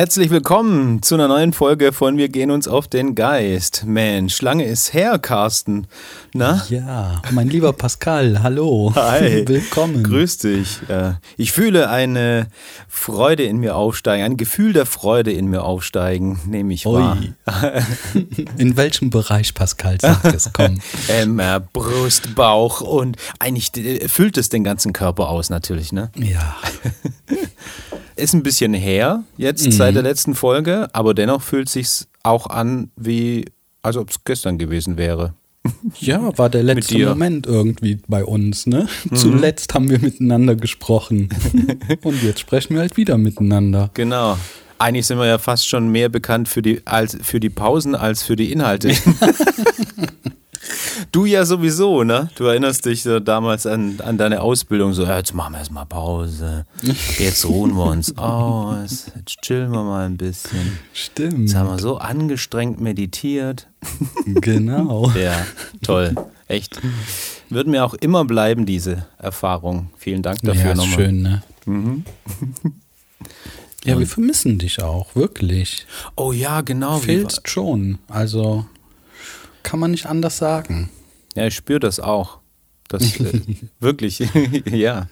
herzlich willkommen zu einer neuen Folge von Wir gehen uns auf den Geist. Mensch, lange ist her, Carsten. Na? Ja, mein lieber Pascal, hallo. Hi. Willkommen. Grüß dich. Äh, Ich fühle eine Freude in mir aufsteigen, ein Gefühl der Freude in mir aufsteigen, nehme ich wahr. Ui. In welchem Bereich, Pascal, sagt es? Komm. Ähm, äh, Brust, Bauch und eigentlich äh, füllt es den ganzen Körper aus natürlich, ne? Ja, Ist ein bisschen her jetzt seit der letzten Folge, aber dennoch fühlt sich's auch an wie, als ob es gestern gewesen wäre. ja, war der letzte. Moment irgendwie bei uns, ne? Zuletzt haben wir miteinander gesprochen. Und jetzt sprechen wir halt wieder miteinander. Genau. Eigentlich sind wir ja fast schon mehr bekannt für die, als, für die Pausen als für die Inhalte. du ja sowieso, ne? Du erinnerst dich so damals an, an deine Ausbildung, so, ja, jetzt machen wir erstmal Pause. Jetzt ruhen wir uns aus. Jetzt chillen wir mal ein bisschen. Stimmt. Jetzt haben wir so angestrengt meditiert. Genau. Ja, toll. Echt. Wird mir auch immer bleiben, diese Erfahrung. Vielen Dank dafür ja, ist nochmal. schön, ne? Ja, wir vermissen dich auch, wirklich. Oh ja, genau. Wie, Fehlst schon. Also kann man nicht anders sagen. Ja, ich spüre das auch. Das äh, wirklich, ja.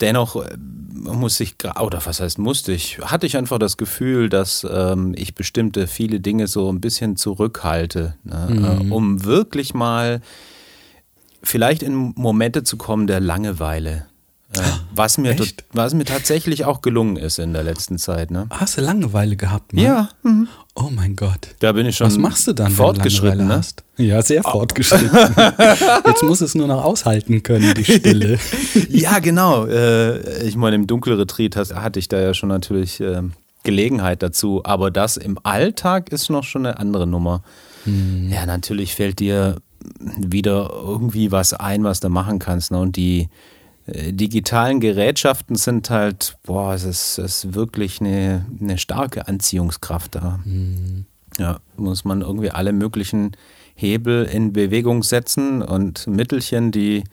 Dennoch äh, muss ich, oder was heißt musste ich, hatte ich einfach das Gefühl, dass ähm, ich bestimmte viele Dinge so ein bisschen zurückhalte, ne, äh, um wirklich mal vielleicht in Momente zu kommen der Langeweile. Äh, was, mir, was mir tatsächlich auch gelungen ist in der letzten Zeit. Ne? Hast du Langeweile gehabt? Mann? Ja, mhm. Oh mein Gott. da bin ich schon Was machst du dann, fortgeschritten. wenn du Ne? hast? Ja, sehr fortgeschritten. Jetzt muss es nur noch aushalten können, die Stille. Ja, genau. Äh, ich meine, im Dunkelretreat hatte ich da ja schon natürlich ähm, Gelegenheit dazu, aber das im Alltag ist noch schon eine andere Nummer. Ja, natürlich fällt dir wieder irgendwie was ein, was du machen kannst. Ne? Und die digitalen Gerätschaften sind halt, boah, es ist, es ist wirklich eine, eine starke Anziehungskraft da. Ja, muss man irgendwie alle möglichen Hebel in Bewegung setzen und Mittelchen, die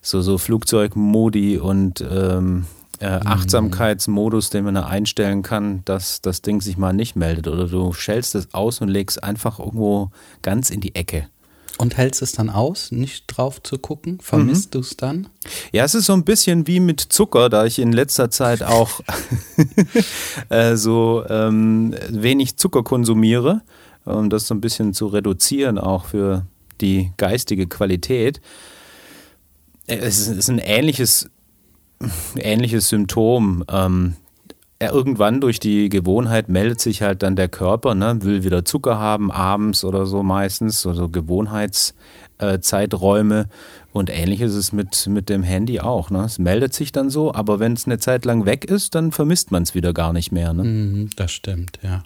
so, so Flugzeugmodi und ähm, äh, Achtsamkeitsmodus, den man da einstellen kann, dass das Ding sich mal nicht meldet. Oder du schälst es aus und legst einfach irgendwo ganz in die Ecke. Und hältst es dann aus, nicht drauf zu gucken? Vermisst du es dann? Ja, es ist so ein bisschen wie mit Zucker, da ich in letzter Zeit auch äh, so ähm, wenig Zucker konsumiere, um das so ein bisschen zu reduzieren, auch für die geistige Qualität. Äh, Es ist, ein ähnliches, ähnliches Symptom. Ähm, irgendwann durch die Gewohnheit meldet sich halt dann der Körper, ne, will wieder Zucker haben, abends oder so meistens, so, so Gewohnheitszeiträume. Und ähnlich ist es mit, mit dem Handy auch. Ne? Es meldet sich dann so, aber wenn es eine Zeit lang weg ist, dann vermisst man es wieder gar nicht mehr. Ne? Mhm, das stimmt, ja.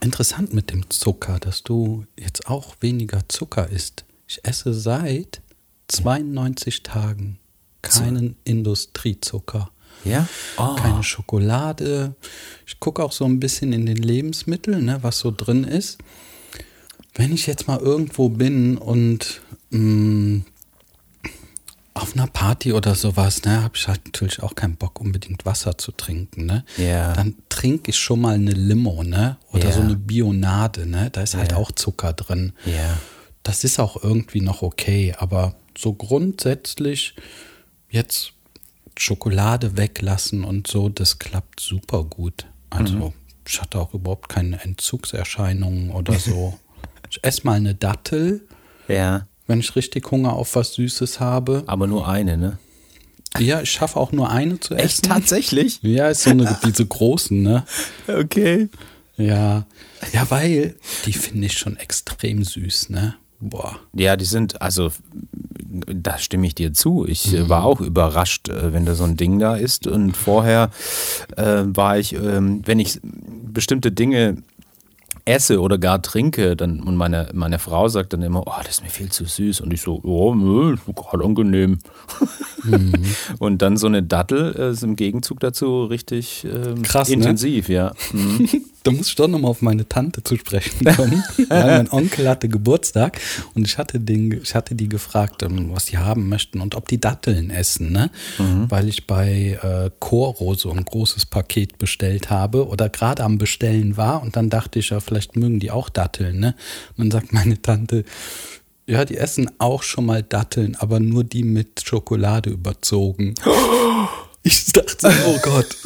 Interessant mit dem Zucker, dass du jetzt auch weniger Zucker isst. Ich esse seit 92 Tagen keinen Industriezucker. Ja? Oh. keine Schokolade. Ich gucke auch so ein bisschen in den Lebensmitteln, ne, was so drin ist. Wenn ich jetzt mal irgendwo bin und mh, auf einer Party oder sowas, ne, habe ich halt natürlich auch keinen Bock, unbedingt Wasser zu trinken, ne? Ja. Dann trinke ich schon mal eine Limo, ne? Oder Ja. so eine Bionade, ne? Da ist halt Ja. auch Zucker drin. Ja. Das ist auch irgendwie noch okay, aber so grundsätzlich jetzt Schokolade weglassen und so, das klappt super gut. Also ich hatte auch überhaupt keine Entzugserscheinungen oder so. ich esse mal eine Dattel, Ja. wenn ich richtig Hunger auf was Süßes habe. Aber nur eine, ne? Ja, ich schaffe auch nur eine zu essen. tatsächlich? Ja, ist so eine, diese großen, ne? Okay. Ja. Ja, weil die finde ich schon extrem süß, ne? Boah. Ja, die sind, also da stimme ich dir zu. Ich äh, war auch überrascht, äh, wenn da so ein Ding da ist. Und vorher äh, war ich, ähm, wenn ich bestimmte Dinge esse oder gar trinke, dann und meine, meine Frau sagt dann immer, oh, das ist mir viel zu süß. Und ich so, oh, nö, ist gerade angenehm. Und dann so eine Dattel äh, ist im Gegenzug dazu richtig ähm, Krass, ne? intensiv, ja. Mhm. da muss ich doch nochmal auf meine Tante zu sprechen kommen. Weil mein Onkel hatte Geburtstag und ich hatte, den, ich hatte die gefragt, ähm, was die haben möchten und ob die Datteln essen, ne? Mhm. Weil ich bei äh, Coro so ein großes Paket bestellt habe oder gerade am Bestellen war und dann dachte ich, ja, vielleicht mögen die auch Datteln, ne? Und dann sagt meine Tante, ja, die essen auch schon mal Datteln, aber nur die mit Schokolade überzogen. Ich dachte, oh Gott.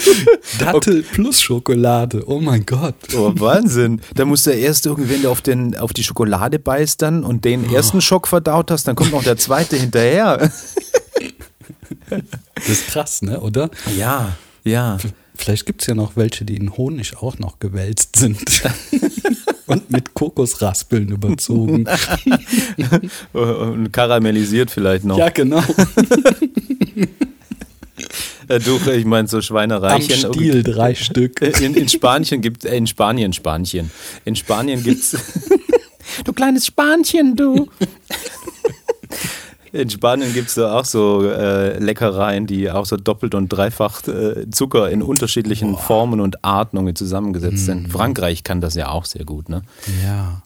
Dattel okay. plus Schokolade. Oh mein Gott. Oh, Wahnsinn. Da muss der erst irgendwie, wenn du auf, den, auf die Schokolade beißt dann und den oh. ersten Schock verdaut hast, dann kommt noch der zweite hinterher. Das ist krass, ne? Oder? Ja, ja. Vielleicht gibt es ja noch welche, die in Honig auch noch gewälzt sind. und mit Kokosraspeln überzogen. und karamellisiert vielleicht noch. Ja, genau. Äh, du, ich meine so Schweinereichen. Am Stiel drei Stück. In, in Spanien gibt äh, in Spanien Spanchen. In Spanien gibt's Du kleines Spanchen, du. In Spanien gibt es da auch so äh, Leckereien, die auch so doppelt und dreifach äh, Zucker in unterschiedlichen Boah. Formen und Arten zusammengesetzt mm. sind. Frankreich kann das ja auch sehr gut, ne? Ja.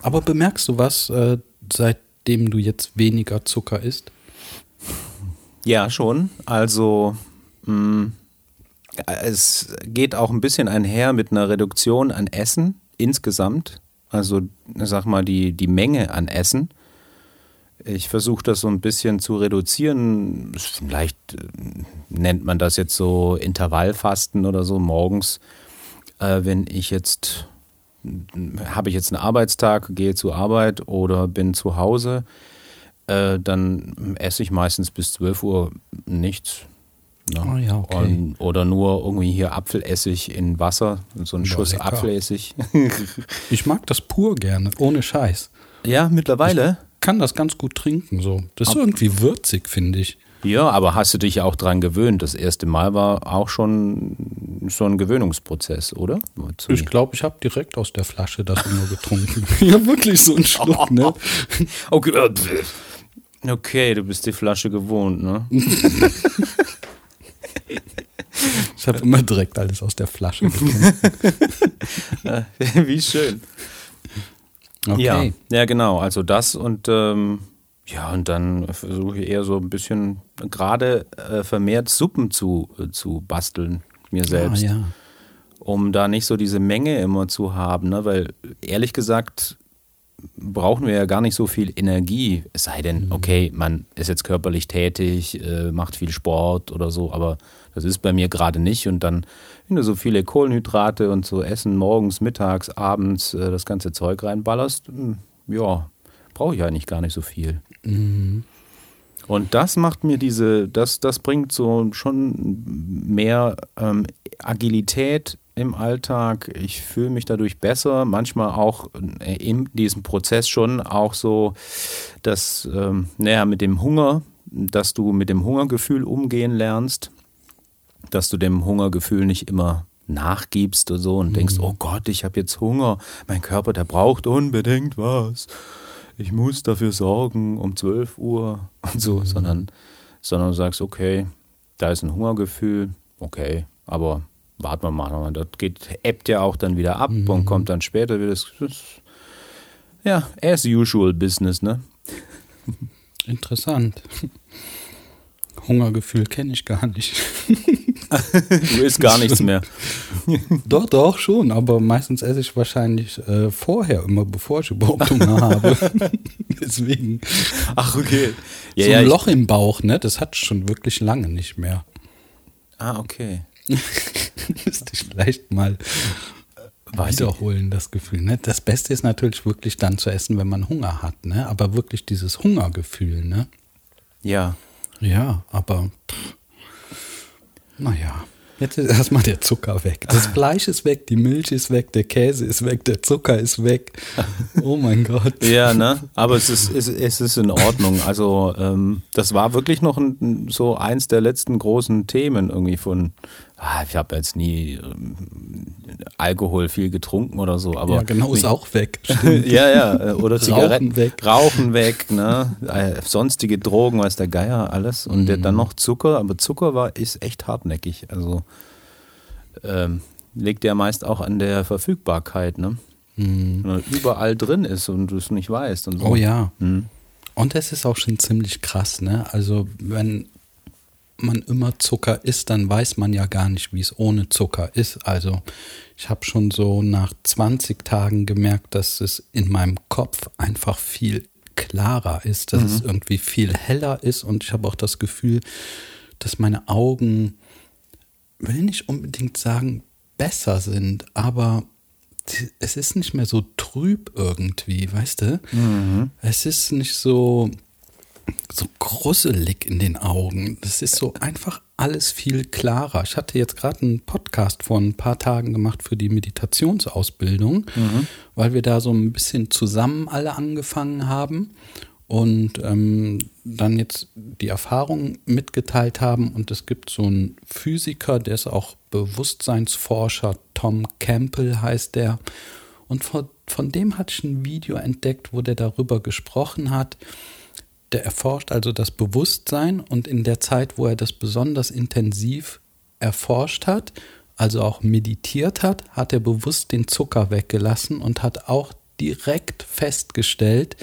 Aber bemerkst du was, äh, seitdem du jetzt weniger Zucker isst? Ja, schon. Also mh, mm, es geht auch ein bisschen einher mit einer Reduktion an Essen insgesamt. Also sag mal die, die Menge an Essen. Ich versuche das so ein bisschen zu reduzieren. Vielleicht äh, nennt man das jetzt so Intervallfasten oder so morgens. Äh, wenn ich jetzt, habe ich jetzt einen Arbeitstag, gehe zur Arbeit oder bin zu Hause, äh, dann esse ich meistens bis 12 Uhr nichts. Ne? Oh ja, okay. Und, oder nur irgendwie hier Apfelessig in Wasser, so ein ja, Schuss lecker. Apfelessig. ich mag das pur gerne, ohne Scheiß. Ja, mittlerweile. Ich kann das ganz gut trinken, so. Das ist Ab irgendwie würzig, finde ich. Ja, aber hast du dich auch dran gewöhnt? Das erste Mal war auch schon so ein Gewöhnungsprozess, oder? Ich glaube, ich habe direkt aus der Flasche das nur getrunken. ja, wirklich so ein Schluck, ne? Okay, äh, Okay, du bist die Flasche gewohnt, ne? ich habe immer direkt alles aus der Flasche. Wie schön. Okay. Ja, ja, genau. Also das und ähm, ja, und dann versuche ich eher so ein bisschen gerade äh, vermehrt Suppen zu, äh, zu basteln, mir ah, selbst. Ah, ja. Um da nicht so diese Menge immer zu haben, ne? Weil ehrlich gesagt, brauchen wir ja gar nicht so viel Energie. Es sei denn, mhm. okay, man ist jetzt körperlich tätig, äh, macht viel Sport oder so, aber das ist bei mir gerade nicht. Und dann, wenn du so viele Kohlenhydrate und so Essen morgens, mittags, abends äh, das ganze Zeug reinballerst, hm, ja, brauche ich eigentlich gar nicht so viel. Mhm. Und das macht mir diese, das, das bringt so schon mehr ähm, Agilität im Alltag. Ich fühle mich dadurch besser. Manchmal auch äh, in diesem Prozess schon auch so, dass, ähm, naja, mit dem Hunger, dass du mit dem Hungergefühl umgehen lernst, dass du dem Hungergefühl nicht immer nachgibst oder so und denkst, mhm. oh Gott, ich habe jetzt Hunger, mein Körper, der braucht unbedingt was ich muss dafür sorgen um 12 Uhr und so, mhm. sondern, sondern du sagst, okay, da ist ein Hungergefühl, okay, aber warten wir mal, das geht, ebbt ja auch dann wieder ab mhm. und kommt dann später wieder. Das, das, ja, as usual Business, ne? Interessant. Hungergefühl kenne ich gar nicht. du isst gar nichts mehr. doch, doch, schon, aber meistens esse ich wahrscheinlich äh, vorher immer, bevor ich überhaupt Hunger habe. Deswegen. Ach, okay. Ja, so ein ja, Loch im Bauch, ne? Das hat schon wirklich lange nicht mehr. Ah, okay. Müsste ich vielleicht mal wiederholen, das Gefühl. Ne? Das Beste ist natürlich wirklich dann zu essen, wenn man Hunger hat, ne? Aber wirklich dieses Hungergefühl, ne? Ja. Ja, aber pff, naja. Jetzt ist erstmal der Zucker weg. Das Fleisch ist weg, die Milch ist weg, der Käse ist weg, der Zucker ist weg. Oh mein Gott. ja, ne? Aber es ist, es, es ist in Ordnung. Also, ähm, das war wirklich noch ein, so eins der letzten großen Themen irgendwie von, ich habe jetzt nie ähm, Alkohol viel getrunken oder so, aber. Ja, genau, ist auch weg. ja, ja, äh, oder Zigaretten Rauchen weg. Rauchen weg, ne? Äh, sonstige Drogen, weiß der Geier, alles. Und mhm. dann noch Zucker, aber Zucker war, ist echt hartnäckig. Also, ähm, liegt ja meist auch an der Verfügbarkeit, ne? Mhm. Wenn er überall drin ist und du es nicht weißt und so. Oh ja. Mhm. Und es ist auch schon ziemlich krass, ne? Also wenn man immer Zucker isst, dann weiß man ja gar nicht, wie es ohne Zucker ist. Also ich habe schon so nach 20 Tagen gemerkt, dass es in meinem Kopf einfach viel klarer ist, dass mhm. es irgendwie viel heller ist und ich habe auch das Gefühl, dass meine Augen, will nicht unbedingt sagen, besser sind, aber es ist nicht mehr so trüb irgendwie, weißt du? Mhm. Es ist nicht so, so gruselig in den Augen. Das ist so einfach alles viel klarer. Ich hatte jetzt gerade einen Podcast vor ein paar Tagen gemacht für die Meditationsausbildung, mhm. weil wir da so ein bisschen zusammen alle angefangen haben und ähm, dann jetzt die Erfahrung mitgeteilt haben. Und es gibt so einen Physiker, der ist auch Bewusstseinsforscher, Tom Campbell heißt der. Und von, von dem hatte ich ein Video entdeckt, wo der darüber gesprochen hat, der erforscht also das Bewusstsein und in der Zeit, wo er das besonders intensiv erforscht hat, also auch meditiert hat, hat er bewusst den Zucker weggelassen und hat auch direkt festgestellt,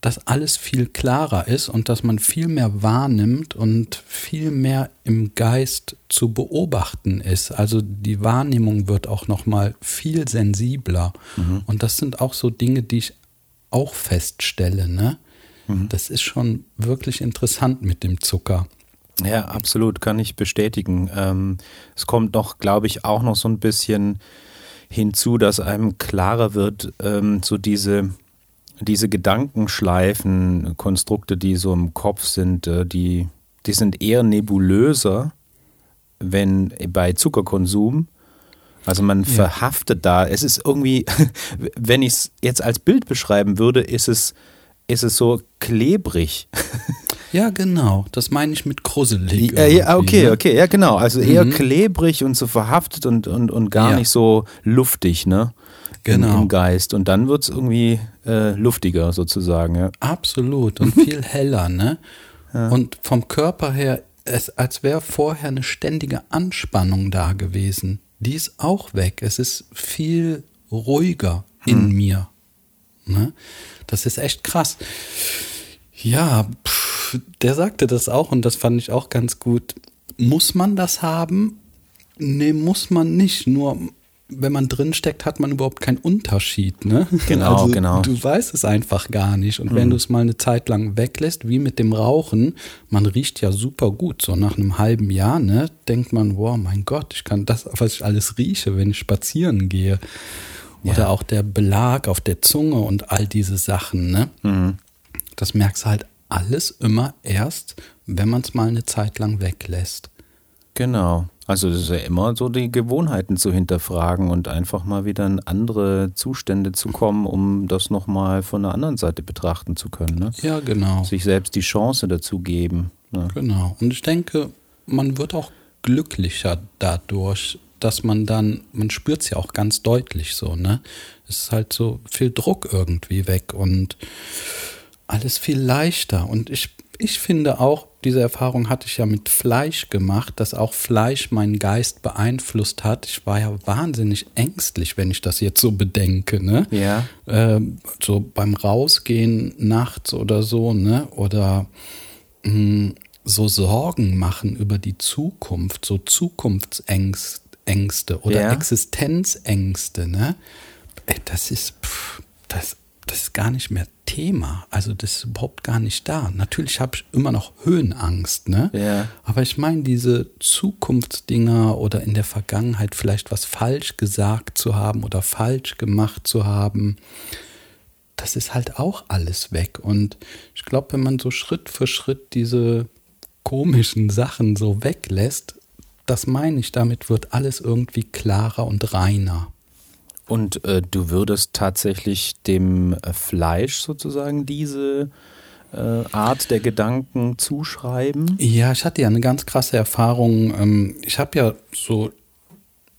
dass alles viel klarer ist und dass man viel mehr wahrnimmt und viel mehr im Geist zu beobachten ist. Also die Wahrnehmung wird auch noch mal viel sensibler. Mhm. Und das sind auch so Dinge, die ich auch feststelle. Ne? Mhm. Das ist schon wirklich interessant mit dem Zucker. Ja, absolut, kann ich bestätigen. Ähm, es kommt noch, glaube ich, auch noch so ein bisschen hinzu, dass einem klarer wird, ähm, so diese, diese Gedankenschleifen, Konstrukte, die so im Kopf sind, äh, die, die sind eher nebulöser, wenn bei Zuckerkonsum. Also man ja. verhaftet da. Es ist irgendwie, wenn ich es jetzt als Bild beschreiben würde, ist es ist es so klebrig. Ja, genau. Das meine ich mit gruselig. Ja, ja, okay, ne? okay, ja, genau. Also eher mhm. klebrig und so verhaftet und, und, und gar ja. nicht so luftig, ne? Genau. Im, im Geist. Und dann wird es irgendwie äh, luftiger sozusagen, ja. Absolut. Und viel heller, ne? Ja. Und vom Körper her, es, als wäre vorher eine ständige Anspannung da gewesen. Die ist auch weg. Es ist viel ruhiger in hm. mir. Ne? Das ist echt krass. Ja, pff, der sagte das auch und das fand ich auch ganz gut. Muss man das haben? Nee, muss man nicht. Nur wenn man drin steckt, hat man überhaupt keinen Unterschied. Ne? Genau, also, genau. Du weißt es einfach gar nicht. Und mhm. wenn du es mal eine Zeit lang weglässt, wie mit dem Rauchen, man riecht ja super gut. So nach einem halben Jahr, ne, denkt man, wow, mein Gott, ich kann das, was ich alles rieche, wenn ich spazieren gehe. Oder ja. auch der Belag auf der Zunge und all diese Sachen, ne? Mhm. Das merkst du halt alles immer erst, wenn man es mal eine Zeit lang weglässt. Genau. Also das ist ja immer so die Gewohnheiten zu hinterfragen und einfach mal wieder in andere Zustände zu kommen, um das nochmal von der anderen Seite betrachten zu können. Ne? Ja, genau. Sich selbst die Chance dazu geben. Ne? Genau. Und ich denke, man wird auch glücklicher dadurch, dass man dann, man spürt es ja auch ganz deutlich so, ne? Es ist halt so viel Druck irgendwie weg und alles viel leichter. Und ich, ich finde auch, diese Erfahrung hatte ich ja mit Fleisch gemacht, dass auch Fleisch meinen Geist beeinflusst hat. Ich war ja wahnsinnig ängstlich, wenn ich das jetzt so bedenke, ne? Ja. Ähm, so beim Rausgehen nachts oder so, ne? Oder mh, hm, so Sorgen machen über die Zukunft, so Zukunftsängste Ängste oder ja. Existenzängste, ne? Das ist, pff, das, das ist gar nicht mehr Thema. Also das ist überhaupt gar nicht da. Natürlich habe ich immer noch Höhenangst, ne? Ja. Aber ich meine, diese Zukunftsdinger oder in der Vergangenheit vielleicht was falsch gesagt zu haben oder falsch gemacht zu haben, das ist halt auch alles weg. Und ich glaube, wenn man so Schritt für Schritt diese komischen Sachen so weglässt, das meine ich, damit wird alles irgendwie klarer und reiner. Und äh, du würdest tatsächlich dem äh, Fleisch sozusagen diese äh, Art der Gedanken zuschreiben? Ja, ich hatte ja eine ganz krasse Erfahrung. Ähm, ich habe ja so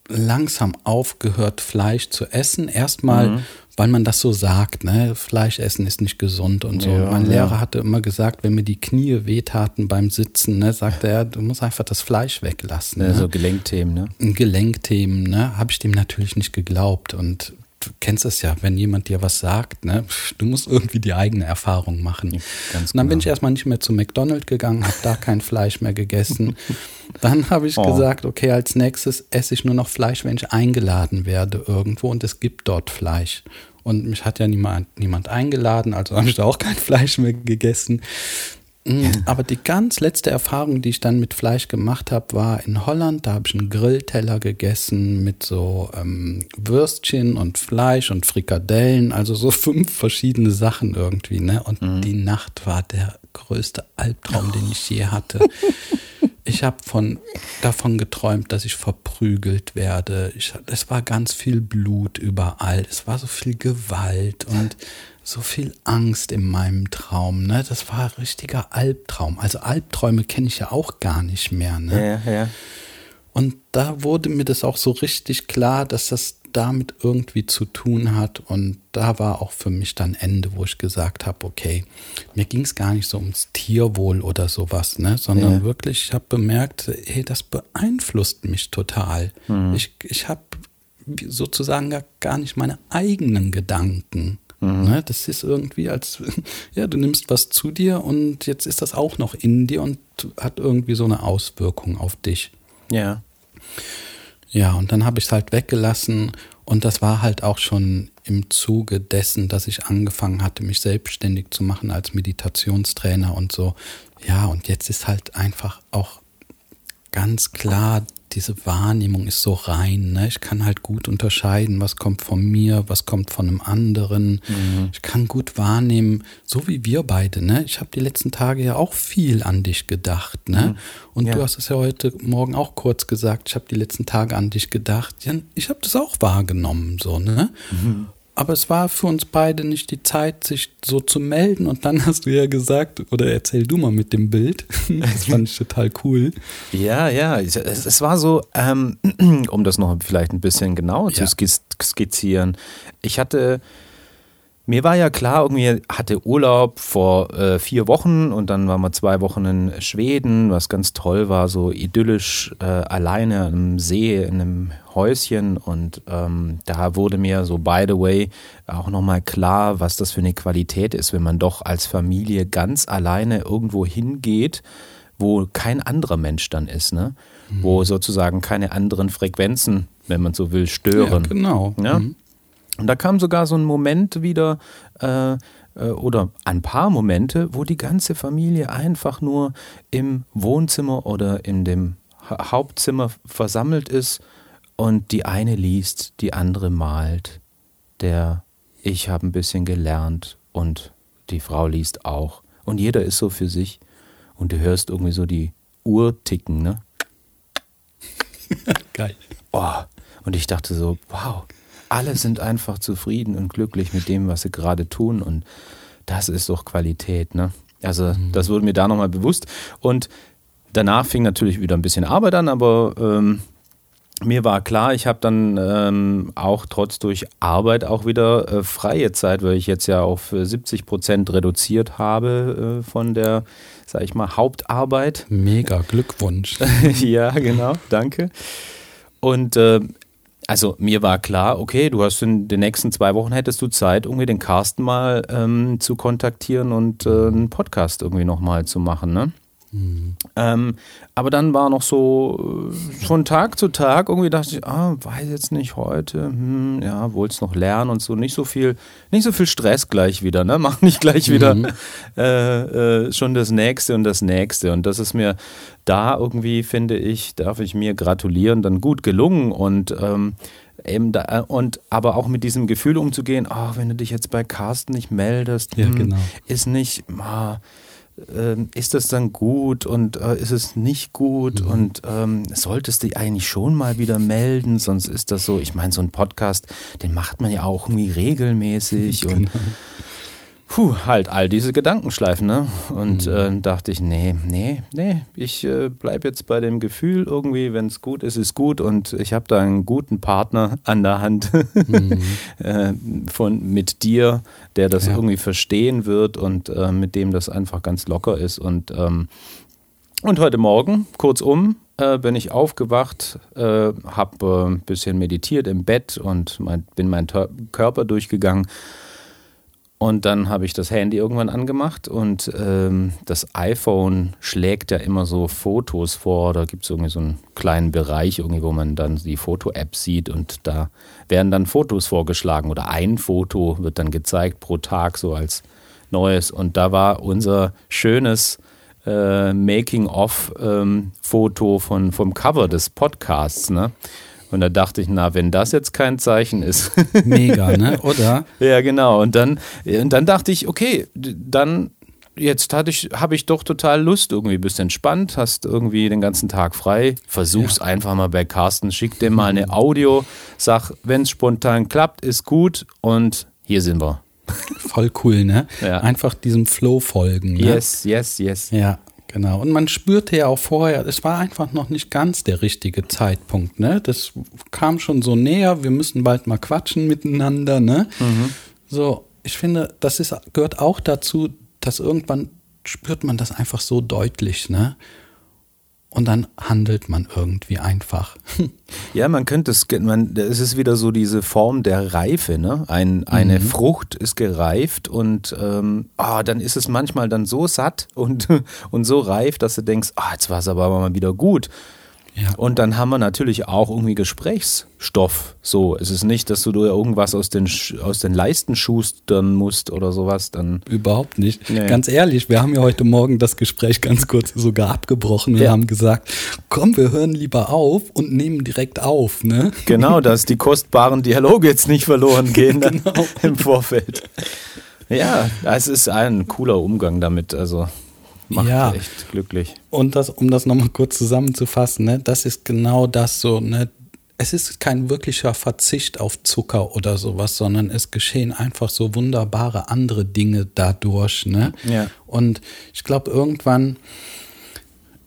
langsam aufgehört, Fleisch zu essen. Erstmal, mhm. weil man das so sagt, ne? Fleisch essen ist nicht gesund und so. Ja, mein Lehrer ja. hatte immer gesagt, wenn mir die Knie wehtaten beim Sitzen, ne, sagte er, du musst einfach das Fleisch weglassen. Ja, ne? So Gelenkthemen, ne? Gelenkthemen, ne? Habe ich dem natürlich nicht geglaubt. Und du kennst es ja, wenn jemand dir was sagt, ne, du musst irgendwie die eigene Erfahrung machen. Ja, und dann genau. bin ich erstmal nicht mehr zu McDonald's gegangen, habe da kein Fleisch mehr gegessen. Dann habe ich oh. gesagt, okay, als nächstes esse ich nur noch Fleisch, wenn ich eingeladen werde irgendwo und es gibt dort Fleisch. Und mich hat ja niemand, niemand eingeladen, also habe ich da auch kein Fleisch mehr gegessen. Mm, aber die ganz letzte Erfahrung, die ich dann mit Fleisch gemacht habe, war in Holland. Da habe ich einen Grillteller gegessen mit so ähm, Würstchen und Fleisch und Frikadellen, also so fünf verschiedene Sachen irgendwie. Ne? Und mhm. die Nacht war der größte Albtraum, den ich je hatte. Ich habe von, davon geträumt, dass ich verprügelt werde. Ich, es war ganz viel Blut überall. Es war so viel Gewalt und so viel Angst in meinem Traum. Ne? Das war ein richtiger Albtraum. Also Albträume kenne ich ja auch gar nicht mehr. Ne? Ja, ja. Und da wurde mir das auch so richtig klar, dass das damit irgendwie zu tun hat. Und da war auch für mich dann Ende, wo ich gesagt habe, okay, mir ging es gar nicht so ums Tierwohl oder sowas, ne? sondern ja. wirklich, ich habe bemerkt, hey, das beeinflusst mich total. Mhm. Ich, ich habe sozusagen gar nicht meine eigenen Gedanken. Mhm. Ne, das ist irgendwie als, ja, du nimmst was zu dir und jetzt ist das auch noch in dir und hat irgendwie so eine Auswirkung auf dich. Ja. Ja, und dann habe ich es halt weggelassen und das war halt auch schon im Zuge dessen, dass ich angefangen hatte, mich selbstständig zu machen als Meditationstrainer und so. Ja, und jetzt ist halt einfach auch ganz klar diese Wahrnehmung ist so rein. Ne? Ich kann halt gut unterscheiden, was kommt von mir, was kommt von einem anderen. Mhm. Ich kann gut wahrnehmen, so wie wir beide. Ne? Ich habe die letzten Tage ja auch viel an dich gedacht. Ne? Mhm. Und ja. du hast es ja heute Morgen auch kurz gesagt. Ich habe die letzten Tage an dich gedacht. Ja, ich habe das auch wahrgenommen. So, ne? Mhm aber es war für uns beide nicht die Zeit, sich so zu melden. Und dann hast du ja gesagt, oder erzähl du mal mit dem Bild. Das fand ich total cool. Ja, ja, es, es war so, ähm, um das noch vielleicht ein bisschen genauer ja. zu skizzieren. Ich hatte mir war ja klar, irgendwie hatte Urlaub vor äh, vier Wochen und dann waren wir zwei Wochen in Schweden, was ganz toll war, so idyllisch äh, alleine am See in einem Häuschen und ähm, da wurde mir so by the way auch nochmal klar, was das für eine Qualität ist, wenn man doch als Familie ganz alleine irgendwo hingeht, wo kein anderer Mensch dann ist, ne? Mhm. Wo sozusagen keine anderen Frequenzen, wenn man so will, stören. Ja, genau. Ja? Mhm. Und da kam sogar so ein Moment wieder, äh, äh, oder ein paar Momente, wo die ganze Familie einfach nur im Wohnzimmer oder in dem ha Hauptzimmer versammelt ist und die eine liest, die andere malt. Der ich habe ein bisschen gelernt und die Frau liest auch. Und jeder ist so für sich. Und du hörst irgendwie so die Uhr ticken, ne? Geil. Oh. Und ich dachte so, wow, alle sind einfach zufrieden und glücklich mit dem, was sie gerade tun. Und das ist doch Qualität, ne? Also, mhm. das wurde mir da nochmal bewusst. Und danach fing natürlich wieder ein bisschen Arbeit an, aber ähm, mir war klar, ich habe dann ähm, auch trotz durch Arbeit auch wieder äh, freie Zeit, weil ich jetzt ja auf 70 Prozent reduziert habe äh, von der, sag ich mal, Hauptarbeit. Mega Glückwunsch. ja, genau, danke. Und äh, also mir war klar, okay, du hast in den nächsten zwei Wochen hättest du Zeit, irgendwie den Carsten mal ähm, zu kontaktieren und äh, einen Podcast irgendwie nochmal zu machen, ne? Mhm. Ähm, aber dann war noch so äh, von Tag zu Tag irgendwie dachte ich, ah, weiß jetzt nicht heute, hm, ja, wollt's noch lernen und so, nicht so viel, nicht so viel Stress gleich wieder, ne? Mach nicht gleich wieder mhm. äh, äh, schon das nächste und das nächste. Und das ist mir da irgendwie, finde ich, darf ich mir gratulieren, dann gut gelungen und ähm, eben da, und aber auch mit diesem Gefühl umzugehen, oh, wenn du dich jetzt bei Carsten nicht meldest, ja, hm, genau. ist nicht, ah, ähm, ist das dann gut und äh, ist es nicht gut mhm. und ähm, solltest du eigentlich schon mal wieder melden, sonst ist das so, ich meine, so ein Podcast, den macht man ja auch irgendwie regelmäßig genau. und puh, halt all diese Gedankenschleifen, ne? Und mhm. äh, dachte ich, nee, nee, nee, ich äh, bleib jetzt bei dem Gefühl irgendwie, wenn es gut ist, ist gut und ich habe da einen guten Partner an der Hand mhm. äh, von mit dir, der das ja. irgendwie verstehen wird und äh, mit dem das einfach ganz locker ist und ähm, und heute Morgen, kurzum, äh, bin ich aufgewacht, äh, habe ein bisschen meditiert im Bett und mein, bin meinen Körper durchgegangen und dann habe ich das Handy irgendwann angemacht und ähm, das iPhone schlägt ja immer so Fotos vor. Da gibt es irgendwie so einen kleinen Bereich, irgendwie, wo man dann die Foto-App sieht und da werden dann Fotos vorgeschlagen oder ein Foto wird dann gezeigt pro Tag so als neues. Und da war unser schönes äh, Making-of-Foto ähm, vom Cover des Podcasts. Ne? Und da dachte ich, na, wenn das jetzt kein Zeichen ist. Mega, ne? Oder? ja, genau. Und dann, und dann dachte ich, okay, dann jetzt hatte ich, habe ich doch total Lust, irgendwie bist entspannt, hast irgendwie den ganzen Tag frei. Versuch's ja. einfach mal bei Carsten, schick dem mal eine Audio, sag, wenn es spontan klappt, ist gut und hier sind wir. Voll cool, ne? Ja. Einfach diesem Flow folgen. Ne? Yes, yes, yes. Ja. Genau. Und man spürte ja auch vorher, es war einfach noch nicht ganz der richtige Zeitpunkt. Ne? Das kam schon so näher, wir müssen bald mal quatschen miteinander. Ne? Mhm. So, ich finde, das ist, gehört auch dazu, dass irgendwann spürt man das einfach so deutlich. Ne? Und dann handelt man irgendwie einfach. Ja, man könnte es, man, es ist wieder so diese Form der Reife, ne? Ein, eine mhm. Frucht ist gereift und ähm, oh, dann ist es manchmal dann so satt und, und so reif, dass du denkst, oh, jetzt war es aber mal wieder gut. Ja. Und dann haben wir natürlich auch irgendwie Gesprächsstoff. So, es ist nicht, dass du dir irgendwas aus den, aus den Leisten schustern musst oder sowas. Dann Überhaupt nicht. Nee. Ganz ehrlich, wir haben ja heute Morgen das Gespräch ganz kurz sogar abgebrochen. Wir ja. haben gesagt, komm, wir hören lieber auf und nehmen direkt auf. Ne? Genau, dass die kostbaren Dialoge jetzt nicht verloren gehen genau. im Vorfeld. Ja, es ist ein cooler Umgang damit. Also macht ja. echt glücklich. Und das, um das nochmal kurz zusammenzufassen, ne, das ist genau das so, ne, es ist kein wirklicher Verzicht auf Zucker oder sowas, sondern es geschehen einfach so wunderbare andere Dinge dadurch, ne? Ja. Und ich glaube, irgendwann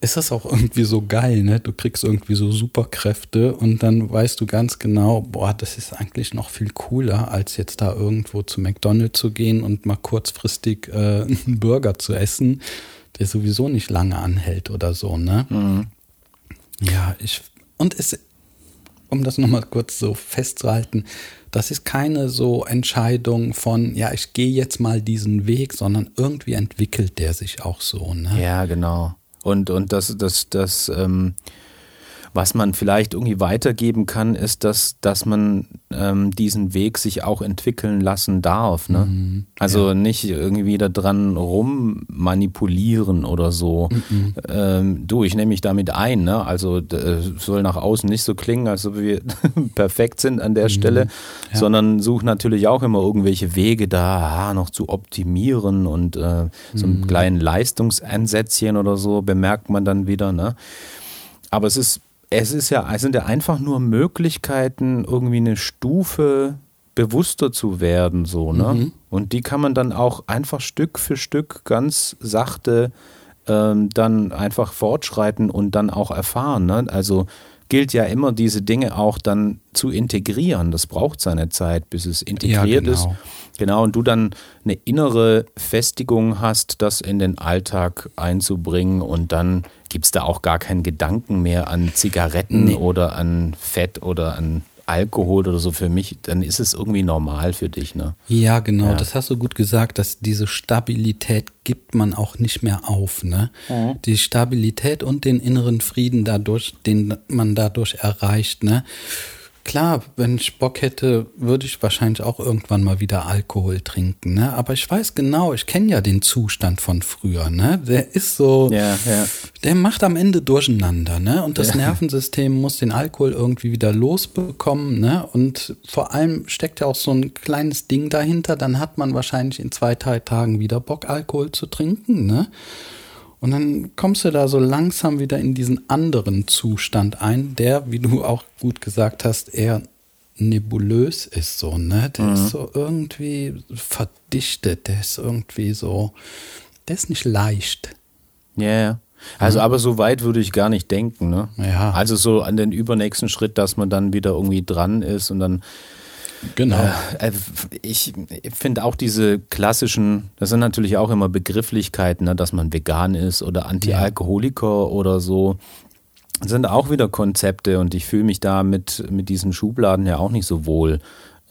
ist das auch irgendwie so geil, ne? Du kriegst irgendwie so Superkräfte und dann weißt du ganz genau, boah, das ist eigentlich noch viel cooler, als jetzt da irgendwo zu McDonald's zu gehen und mal kurzfristig äh, einen Burger zu essen, der sowieso nicht lange anhält oder so, ne? Mhm. Ja, ich, und es, um das nochmal kurz so festzuhalten, das ist keine so Entscheidung von, ja, ich gehe jetzt mal diesen Weg, sondern irgendwie entwickelt der sich auch so, ne? Ja, genau. Und, und das, das, das, ähm, was man vielleicht irgendwie weitergeben kann, ist, dass, dass man ähm, diesen Weg sich auch entwickeln lassen darf. Ne? Mhm, also ja. nicht irgendwie da dran rummanipulieren oder so. Mhm. Ähm, du, ich nehme mich damit ein. Ne? Also äh, soll nach außen nicht so klingen, als ob wir perfekt sind an der mhm, Stelle, ja. sondern such natürlich auch immer irgendwelche Wege da noch zu optimieren und äh, so einen mhm. kleinen Leistungsansätzchen oder so bemerkt man dann wieder. Ne? Aber es ist es ist ja, es sind ja einfach nur Möglichkeiten, irgendwie eine Stufe bewusster zu werden, so, ne? Mhm. Und die kann man dann auch einfach Stück für Stück ganz sachte ähm, dann einfach fortschreiten und dann auch erfahren. Ne? Also gilt ja immer, diese Dinge auch dann zu integrieren. Das braucht seine Zeit, bis es integriert ja, genau. ist. Genau, und du dann eine innere Festigung hast, das in den Alltag einzubringen und dann gibt es da auch gar keinen Gedanken mehr an Zigaretten nee. oder an Fett oder an Alkohol oder so für mich, dann ist es irgendwie normal für dich, ne? Ja, genau, ja. das hast du gut gesagt, dass diese Stabilität gibt man auch nicht mehr auf, ne? Mhm. Die Stabilität und den inneren Frieden dadurch, den man dadurch erreicht, ne? Klar, wenn ich Bock hätte, würde ich wahrscheinlich auch irgendwann mal wieder Alkohol trinken, ne? Aber ich weiß genau, ich kenne ja den Zustand von früher, ne? Der ist so, ja, ja. der macht am Ende durcheinander, ne? Und das ja. Nervensystem muss den Alkohol irgendwie wieder losbekommen, ne? Und vor allem steckt ja auch so ein kleines Ding dahinter, dann hat man wahrscheinlich in zwei, drei Tagen wieder Bock, Alkohol zu trinken, ne? Und dann kommst du da so langsam wieder in diesen anderen Zustand ein, der, wie du auch gut gesagt hast, eher nebulös ist, so, ne? Der mhm. ist so irgendwie verdichtet, der ist irgendwie so, der ist nicht leicht. Ja, yeah. Also, mhm. aber so weit würde ich gar nicht denken, ne? Ja. Also so an den übernächsten Schritt, dass man dann wieder irgendwie dran ist und dann Genau. Äh, äh ich finde auch diese klassischen, das sind natürlich auch immer Begrifflichkeiten, ne, dass man vegan ist oder Anti-Alkoholiker ja. oder so. Das sind auch wieder Konzepte und ich fühle mich da mit, mit diesen Schubladen ja auch nicht so wohl.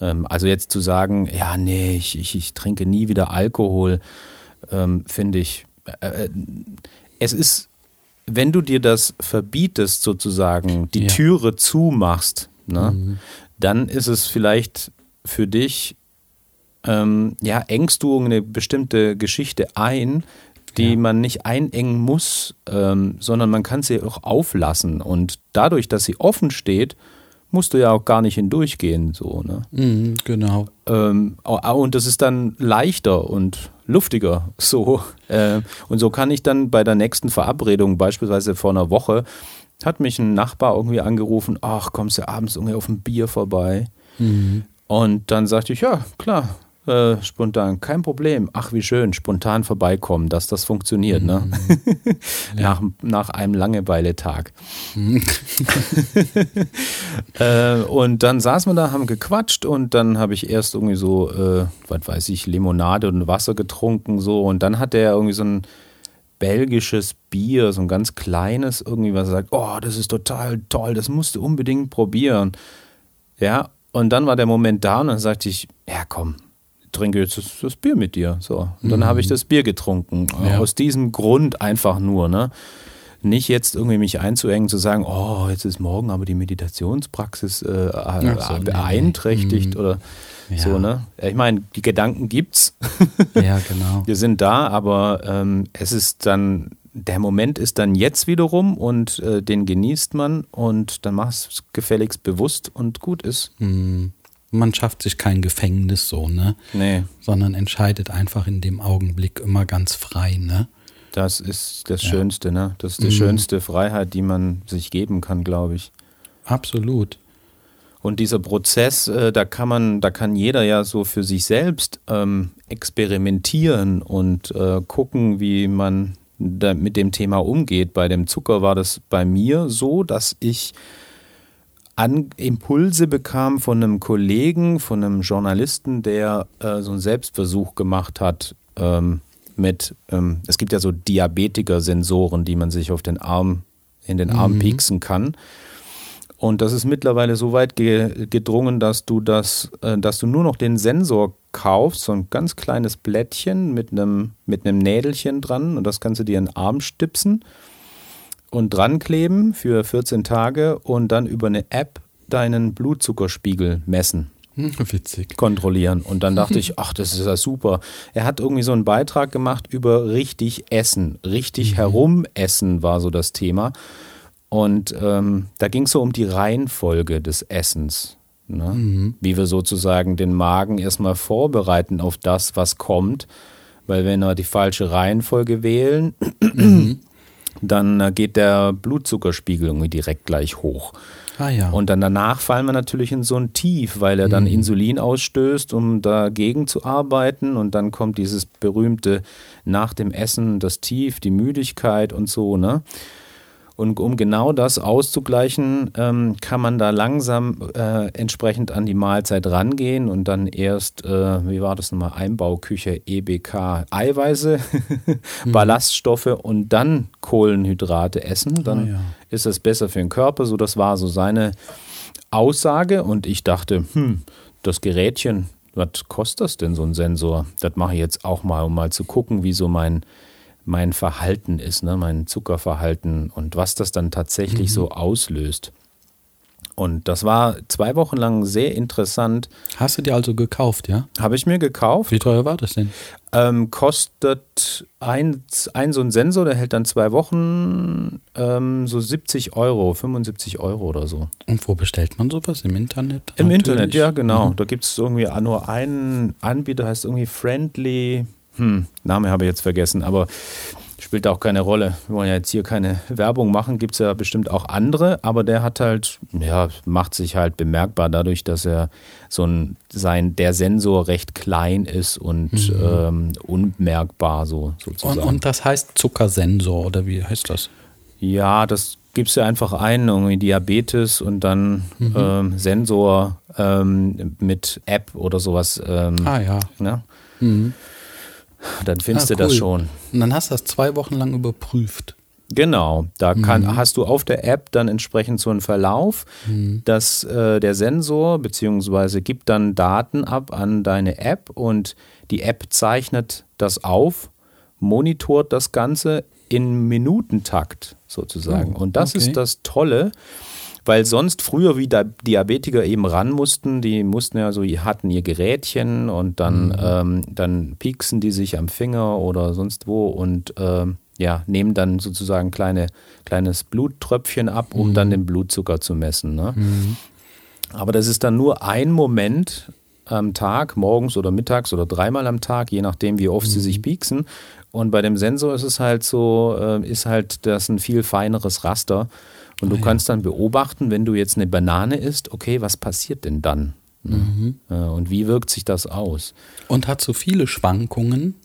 Ähm, also jetzt zu sagen, ja, nee, ich, ich, ich trinke nie wieder Alkohol, ähm, finde ich, äh es ist, wenn du dir das verbietest, sozusagen, die ja. Türe zumachst, ne, mhm dann ist es vielleicht für dich, ähm, ja, engst du eine bestimmte Geschichte ein, die ja. man nicht einengen muss, ähm, sondern man kann sie auch auflassen. Und dadurch, dass sie offen steht, musst du ja auch gar nicht hindurchgehen. So, ne? Mhm, genau. Ähm, und das ist dann leichter und luftiger. So. Äh, und so kann ich dann bei der nächsten Verabredung, beispielsweise vor einer Woche, hat mich ein Nachbar irgendwie angerufen, ach, kommst du abends irgendwie auf ein Bier vorbei? Mhm. Und dann sagte ich, ja, klar, äh, spontan, kein Problem. Ach, wie schön, spontan vorbeikommen, dass das funktioniert, ne? mhm. ne? ja. nach, nach einem Langeweiletag. Mhm. äh, und dann saßen wir da, haben gequatscht und dann habe ich erst irgendwie so, äh, was weiß ich, Limonade und Wasser getrunken, so. Und dann hat der irgendwie so ein belgisches Bier, so ein ganz kleines, irgendwie, was sagt, oh, das ist total toll, das musst du unbedingt probieren. Ja, und dann war der Moment da und dann sagte ich, ja komm, trinke jetzt das, das Bier mit dir. So. Und dann mhm. habe ich das Bier getrunken. Ja. Aus diesem Grund einfach nur, ne? Nicht jetzt irgendwie mich einzuengen, zu sagen, oh, jetzt ist morgen aber die Meditationspraxis äh, so, beeinträchtigt nee. oder ja. So, ne? Ich meine, die Gedanken gibt's. ja, genau. Wir sind da, aber ähm, es ist dann, der Moment ist dann jetzt wiederum und äh, den genießt man und dann machst es gefälligst bewusst und gut ist. Mhm. Man schafft sich kein Gefängnis so, ne? Nee. Sondern entscheidet einfach in dem Augenblick immer ganz frei, ne? Das ist das ja. Schönste, ne? Das ist die mhm. schönste Freiheit, die man sich geben kann, glaube ich. Absolut. Und dieser Prozess, äh, da kann man, da kann jeder ja so für sich selbst ähm, experimentieren und äh, gucken, wie man da mit dem Thema umgeht. Bei dem Zucker war das bei mir so, dass ich an Impulse bekam von einem Kollegen, von einem Journalisten, der äh, so einen Selbstversuch gemacht hat ähm, mit, ähm, es gibt ja so Diabetiker-Sensoren, die man sich auf den Arm, in den Arm mhm. pieksen kann. Und das ist mittlerweile so weit ge gedrungen, dass du das, äh, dass du nur noch den Sensor kaufst, so ein ganz kleines Blättchen mit einem, mit einem Nädelchen dran und das kannst du dir in den Arm stipsen und dran kleben für 14 Tage und dann über eine App deinen Blutzuckerspiegel messen. Hm, witzig. Kontrollieren. Und dann dachte ich, ach, das ist ja super. Er hat irgendwie so einen Beitrag gemacht über richtig Essen. Richtig mhm. herumessen war so das Thema. Und ähm, da ging es so um die Reihenfolge des Essens. Ne? Mhm. Wie wir sozusagen den Magen erstmal vorbereiten auf das, was kommt. Weil wenn wir die falsche Reihenfolge wählen, mhm. dann äh, geht der Blutzuckerspiegel irgendwie direkt gleich hoch. Ah, ja. Und dann danach fallen wir natürlich in so ein Tief, weil er dann mhm. Insulin ausstößt, um dagegen zu arbeiten. Und dann kommt dieses berühmte nach dem Essen das Tief, die Müdigkeit und so. Ne? Und um genau das auszugleichen, ähm, kann man da langsam äh, entsprechend an die Mahlzeit rangehen und dann erst, äh, wie war das nochmal, Einbauküche, EBK, Eiweiße, mhm. Ballaststoffe und dann Kohlenhydrate essen. Dann ah, ja. ist das besser für den Körper. So, das war so seine Aussage. Und ich dachte, hm, das Gerätchen, was kostet das denn, so ein Sensor? Das mache ich jetzt auch mal, um mal zu gucken, wie so mein mein Verhalten ist, ne, mein Zuckerverhalten und was das dann tatsächlich mhm. so auslöst. Und das war zwei Wochen lang sehr interessant. Hast du dir also gekauft, ja? Habe ich mir gekauft. Wie teuer war das denn? Ähm, kostet ein, ein so ein Sensor, der hält dann zwei Wochen ähm, so 70 Euro, 75 Euro oder so. Und wo bestellt man sowas? Im Internet? Im natürlich? Internet, ja, genau. Mhm. Da gibt es irgendwie nur einen Anbieter, heißt irgendwie Friendly hm, Name habe ich jetzt vergessen, aber spielt auch keine Rolle. Wir wollen ja jetzt hier keine Werbung machen, gibt es ja bestimmt auch andere, aber der hat halt, ja, macht sich halt bemerkbar dadurch, dass er so ein, sein, der Sensor recht klein ist und mhm. ähm, unmerkbar so sozusagen. Und, und das heißt Zuckersensor oder wie heißt das? Ja, das gibst du einfach ein, irgendwie Diabetes und dann mhm. ähm, Sensor ähm, mit App oder sowas. Ähm, ah ja. Ne? Mhm. Dann findest ah, du cool. das schon. Und dann hast du das zwei Wochen lang überprüft. Genau, da kann, mhm. hast du auf der App dann entsprechend so einen Verlauf, mhm. dass äh, der Sensor beziehungsweise gibt dann Daten ab an deine App und die App zeichnet das auf, monitort das Ganze in Minutentakt sozusagen. Oh, und das okay. ist das Tolle, weil sonst früher wie Diabetiker eben ran mussten, die mussten ja so, hatten ihr Gerätchen und dann, mhm. ähm, dann pieksen die sich am Finger oder sonst wo und ähm, ja, nehmen dann sozusagen kleine, kleines Bluttröpfchen ab, um mhm. dann den Blutzucker zu messen. Ne? Mhm. Aber das ist dann nur ein Moment am Tag, morgens oder mittags oder dreimal am Tag, je nachdem, wie oft sie sich mhm. pieksen. Und bei dem Sensor ist es halt so, äh, ist halt das ein viel feineres Raster. Und du oh ja. kannst dann beobachten, wenn du jetzt eine Banane isst, okay, was passiert denn dann? Ne? Mhm. Und wie wirkt sich das aus? Und hat so viele Schwankungen?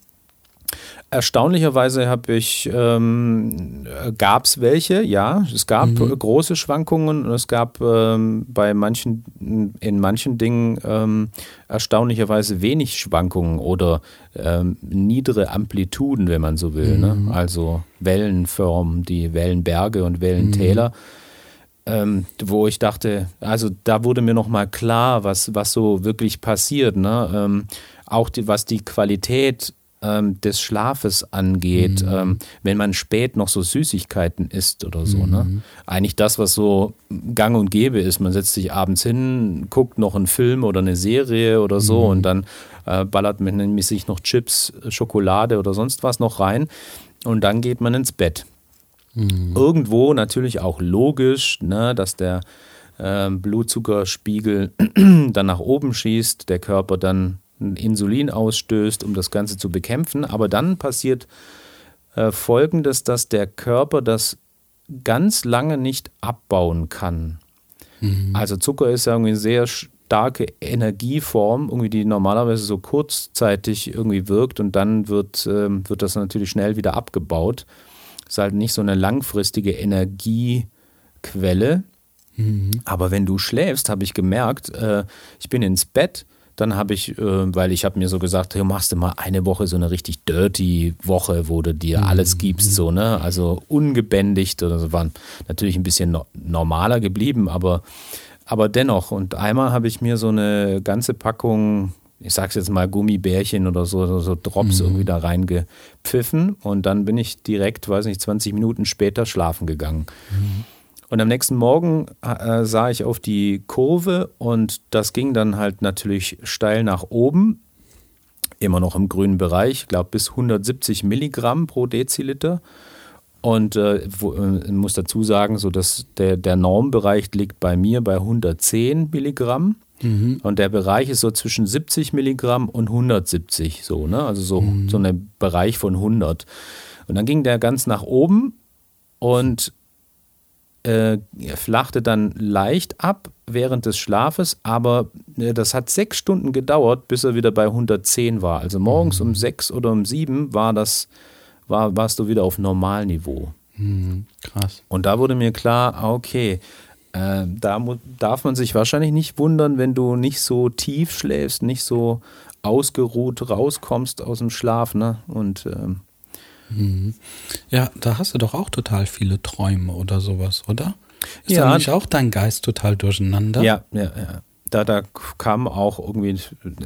Erstaunlicherweise habe ich, ähm, gab es welche, ja. Es gab mhm. große Schwankungen und es gab ähm, bei manchen, in manchen Dingen ähm, erstaunlicherweise wenig Schwankungen oder ähm, niedere Amplituden, wenn man so will. Ne? Mhm. Ne? Also Wellenformen, die Wellenberge und Wellentäler. Mhm. Ähm, wo ich dachte, also da wurde mir nochmal klar, was, was so wirklich passiert. Ne? Ähm, auch die, was die Qualität ähm, des Schlafes angeht, mhm. ähm, wenn man spät noch so Süßigkeiten isst oder so. Ne? Mhm. Ne? Eigentlich das, was so gang und gäbe ist. Man setzt sich abends hin, guckt noch einen Film oder eine Serie oder so mhm. und dann äh, ballert man nämlich sich noch Chips, Schokolade oder sonst was noch rein und dann geht man ins Bett. Mhm. Irgendwo natürlich auch logisch, ne, dass der äh, Blutzuckerspiegel dann nach oben schießt, der Körper dann Insulin ausstößt, um das Ganze zu bekämpfen. Aber dann passiert äh, Folgendes, dass der Körper das ganz lange nicht abbauen kann. Mhm. Also Zucker ist ja irgendwie eine sehr starke Energieform, irgendwie die normalerweise so kurzzeitig irgendwie wirkt und dann wird, ähm, wird das natürlich schnell wieder abgebaut. Ist halt nicht so eine langfristige Energiequelle. Mhm. Aber wenn du schläfst, habe ich gemerkt, äh, ich bin ins Bett dann habe ich, äh, weil ich habe mir so gesagt, hey, machst du mal eine Woche so eine richtig dirty Woche, wo du dir mhm. alles gibst, so, ne? Also ungebändigt oder so, waren natürlich ein bisschen no normaler geblieben, aber, aber dennoch. Und einmal habe ich mir so eine ganze Packung, ich sag's jetzt mal Gummibärchen oder so, so, so Drops mhm. irgendwie da reingepfiffen und dann bin ich direkt, weiß nicht, 20 Minuten später schlafen gegangen. Mhm. Und am nächsten Morgen äh, sah ich auf die Kurve und das ging dann halt natürlich steil nach oben. Immer noch im grünen Bereich, ich glaube bis 170 Milligramm pro Deziliter. Und äh, wo, äh, muss dazu sagen, so dass der, der Normbereich liegt bei mir bei 110 Milligramm. Mhm. Und der Bereich ist so zwischen 70 Milligramm und 170, so, ne? Also so, mhm. so ein Bereich von 100. Und dann ging der ganz nach oben und äh, flachte dann leicht ab während des Schlafes, aber äh, das hat sechs Stunden gedauert, bis er wieder bei 110 war. Also morgens mhm. um sechs oder um sieben war das, war, warst du wieder auf Normalniveau. Mhm, krass. Und da wurde mir klar, ah, okay, äh, da darf man sich wahrscheinlich nicht wundern, wenn du nicht so tief schläfst, nicht so ausgeruht rauskommst aus dem Schlaf, ne? Und ähm, Mhm. Ja, da hast du doch auch total viele Träume oder sowas, oder? Ist ja. da nicht auch dein Geist total durcheinander? Ja, ja, ja. Da, da kam auch irgendwie,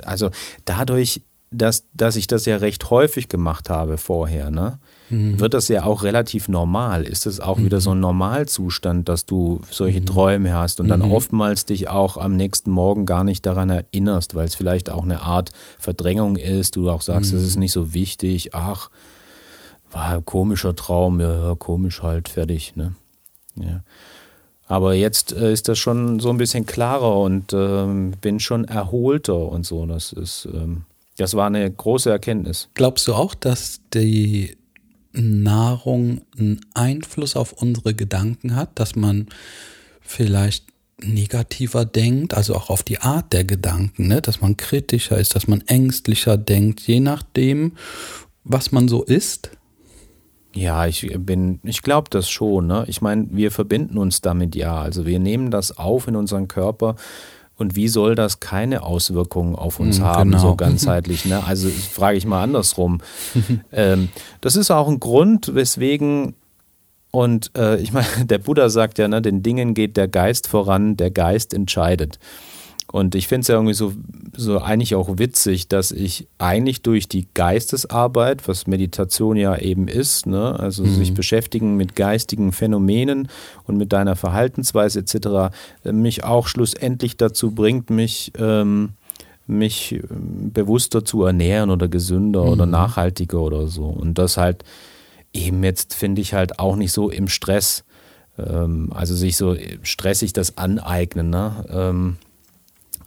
also dadurch, dass, dass ich das ja recht häufig gemacht habe vorher, ne? Mhm. Wird das ja auch relativ normal? Ist es auch mhm. wieder so ein Normalzustand, dass du solche mhm. Träume hast und dann mhm. oftmals dich auch am nächsten Morgen gar nicht daran erinnerst, weil es vielleicht auch eine Art Verdrängung ist, du auch sagst, es ist mhm. nicht so wichtig, ach, war ein komischer Traum, ja, komisch halt, fertig, ne? Ja. Aber jetzt äh, ist das schon so ein bisschen klarer und ähm, bin schon erholter und so. Das ist, ähm, das war eine große Erkenntnis. Glaubst du auch, dass die Nahrung einen Einfluss auf unsere Gedanken hat, dass man vielleicht negativer denkt, also auch auf die Art der Gedanken, ne? dass man kritischer ist, dass man ängstlicher denkt, je nachdem, was man so ist? Ja, ich bin, ich glaube das schon. Ne? Ich meine, wir verbinden uns damit ja. Also wir nehmen das auf in unseren Körper. Und wie soll das keine Auswirkungen auf uns mhm, haben, genau. so ganzheitlich? Ne? Also frage ich mal andersrum. ähm, das ist auch ein Grund, weswegen und äh, ich meine, der Buddha sagt ja, ne, den Dingen geht der Geist voran, der Geist entscheidet. Und ich finde es ja irgendwie so, so eigentlich auch witzig, dass ich eigentlich durch die Geistesarbeit, was Meditation ja eben ist, ne, also mhm. sich beschäftigen mit geistigen Phänomenen und mit deiner Verhaltensweise etc., mich auch schlussendlich dazu bringt, mich, ähm, mich ähm, bewusster zu ernähren oder gesünder mhm. oder nachhaltiger oder so. Und das halt eben jetzt finde ich halt auch nicht so im Stress, ähm, also sich so stressig das aneignen, ne? Ähm,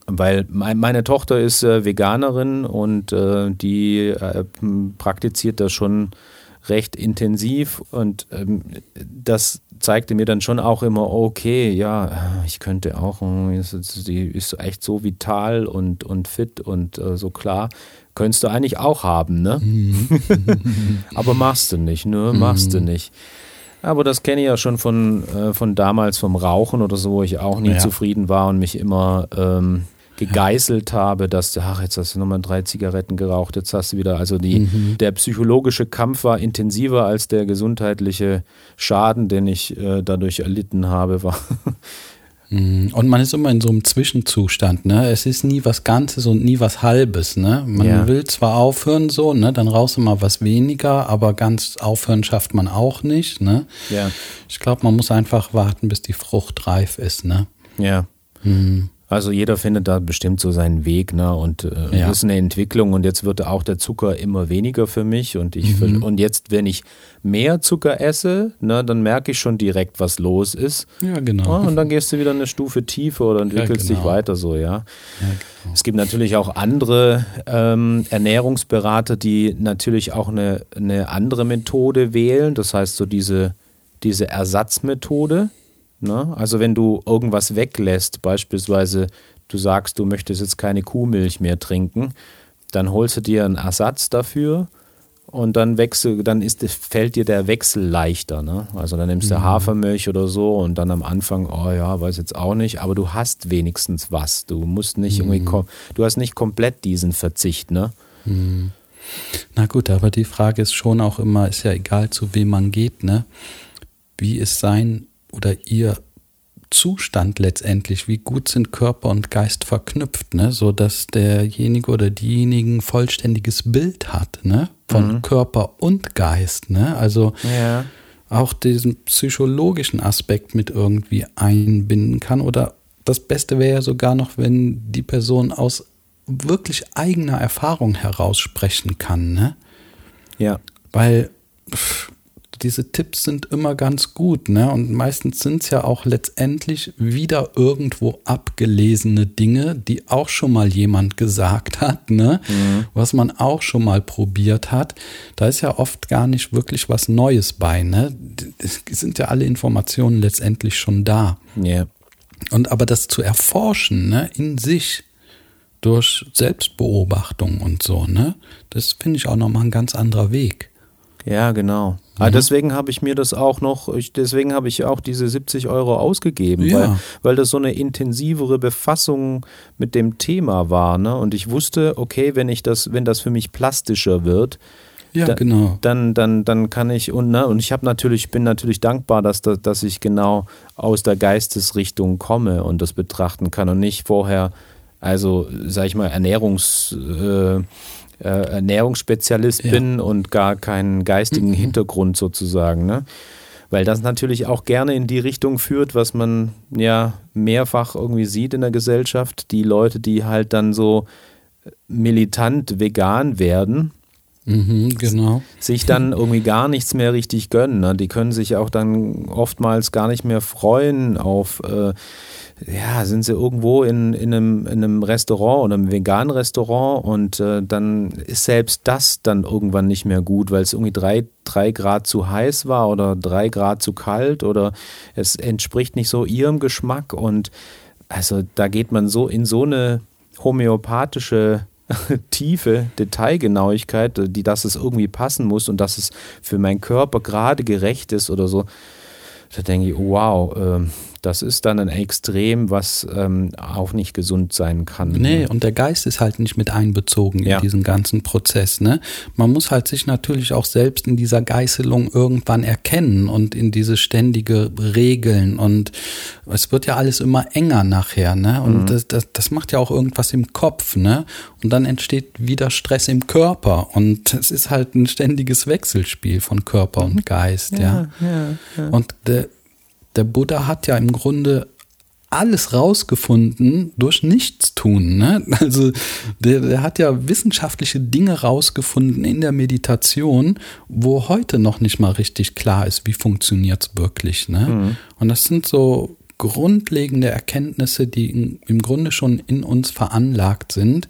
weil mein, meine Tochter ist äh, Veganerin und äh, die äh, praktiziert das schon recht intensiv und ähm, das zeigte mir dann schon auch immer, okay, ja, ich könnte auch, die ist echt so vital und, und fit und so klar. Könntest du eigentlich auch haben, ne? Mhm. Aber machst du nicht, ne? Machst du mhm. nicht. Aber das kenne ich ja schon von, äh, von damals vom Rauchen oder so, wo ich auch nie ja. zufrieden war und mich immer ähm, gegeißelt ja. habe, dass du, ach, jetzt hast du nochmal drei Zigaretten geraucht, jetzt hast du wieder, also die, mhm. der psychologische Kampf war intensiver als der gesundheitliche Schaden, den ich äh, dadurch erlitten habe, war Mhm. Und man ist immer in so einem Zwischenzustand, ne? Es ist nie was Ganzes und nie was Halbes, ne? Man ja. will zwar aufhören so, ne? Dann rauchst du mal was weniger, aber ganz aufhören schafft man auch nicht, ne? Ja. Ich glaube, man muss einfach warten, bis die Frucht reif ist, ne? Ja. Mhm. Also jeder findet da bestimmt so seinen Weg, ne? Und äh, ja. das ist eine Entwicklung und jetzt wird auch der Zucker immer weniger für mich und ich mhm. und jetzt, wenn ich mehr Zucker esse, ne, dann merke ich schon direkt, was los ist. Ja, genau. und dann gehst du wieder eine Stufe tiefer oder entwickelst ja, genau. dich weiter so, ja. ja genau. Es gibt natürlich auch andere ähm, Ernährungsberater, die natürlich auch eine, eine andere Methode wählen. Das heißt so diese, diese Ersatzmethode Ne? Also wenn du irgendwas weglässt, beispielsweise du sagst, du möchtest jetzt keine Kuhmilch mehr trinken, dann holst du dir einen Ersatz dafür und dann wechsel, dann ist, fällt dir der Wechsel leichter. Ne? Also dann nimmst du mhm. Hafermilch oder so und dann am Anfang, oh ja, weiß jetzt auch nicht, aber du hast wenigstens was. Du musst nicht mhm. irgendwie, du hast nicht komplett diesen Verzicht, ne? Mhm. Na gut, aber die Frage ist schon auch immer, ist ja egal, zu wem man geht, ne? Wie ist sein oder ihr Zustand letztendlich, wie gut sind Körper und Geist verknüpft, ne? so dass derjenige oder diejenigen vollständiges Bild hat, ne? von mhm. Körper und Geist, ne? Also ja. auch diesen psychologischen Aspekt mit irgendwie einbinden kann oder das Beste wäre ja sogar noch, wenn die Person aus wirklich eigener Erfahrung heraus sprechen kann, ne? Ja. Weil pff, diese Tipps sind immer ganz gut, ne? Und meistens sind es ja auch letztendlich wieder irgendwo abgelesene Dinge, die auch schon mal jemand gesagt hat, ne? Mhm. Was man auch schon mal probiert hat. Da ist ja oft gar nicht wirklich was Neues bei, ne? Es sind ja alle Informationen letztendlich schon da. Ja. Und aber das zu erforschen, ne, in sich, durch Selbstbeobachtung und so, ne? Das finde ich auch nochmal ein ganz anderer Weg. Ja, genau. Mhm. deswegen habe ich mir das auch noch, ich, deswegen habe ich auch diese 70 Euro ausgegeben, ja. weil, weil das so eine intensivere Befassung mit dem Thema war. Ne? Und ich wusste, okay, wenn ich das, wenn das für mich plastischer wird, ja, da, genau. Dann, dann, dann kann ich und ne, und ich habe natürlich bin natürlich dankbar, dass, dass dass ich genau aus der Geistesrichtung komme und das betrachten kann und nicht vorher, also sag ich mal Ernährungs äh, äh, Ernährungsspezialist ja. bin und gar keinen geistigen mhm. Hintergrund sozusagen. Ne? Weil das natürlich auch gerne in die Richtung führt, was man ja mehrfach irgendwie sieht in der Gesellschaft. Die Leute, die halt dann so militant vegan werden, Mhm, genau. sich dann irgendwie gar nichts mehr richtig gönnen. Ne? Die können sich auch dann oftmals gar nicht mehr freuen auf, äh, ja, sind sie irgendwo in, in, einem, in einem Restaurant oder einem veganen Restaurant und äh, dann ist selbst das dann irgendwann nicht mehr gut, weil es irgendwie drei, drei Grad zu heiß war oder drei Grad zu kalt oder es entspricht nicht so ihrem Geschmack und also da geht man so in so eine homöopathische tiefe Detailgenauigkeit, die, dass es irgendwie passen muss und dass es für meinen Körper gerade gerecht ist oder so. Da denke ich, wow, äh, das ist dann ein Extrem, was ähm, auch nicht gesund sein kann. Nee, und der Geist ist halt nicht mit einbezogen Ja. in diesen ganzen Prozess. Ne? Man muss halt sich natürlich auch selbst in dieser Geißelung irgendwann erkennen und in diese ständige Regeln. Und es wird ja alles immer enger nachher. Ne? Und Mhm. das, das, das macht ja auch irgendwas im Kopf. Ne? Und dann entsteht wieder Stress im Körper. Und es ist halt ein ständiges Wechselspiel von Körper und Geist. Ja, Mhm. ja, ja. Und der, der Buddha hat ja im Grunde alles rausgefunden durch Nichtstun. Ne? Also der, der hat ja wissenschaftliche Dinge rausgefunden in der Meditation, wo heute noch nicht mal richtig klar ist, wie funktioniert es wirklich. Ne? Und das sind so grundlegende Erkenntnisse, die im Grunde schon in uns veranlagt sind,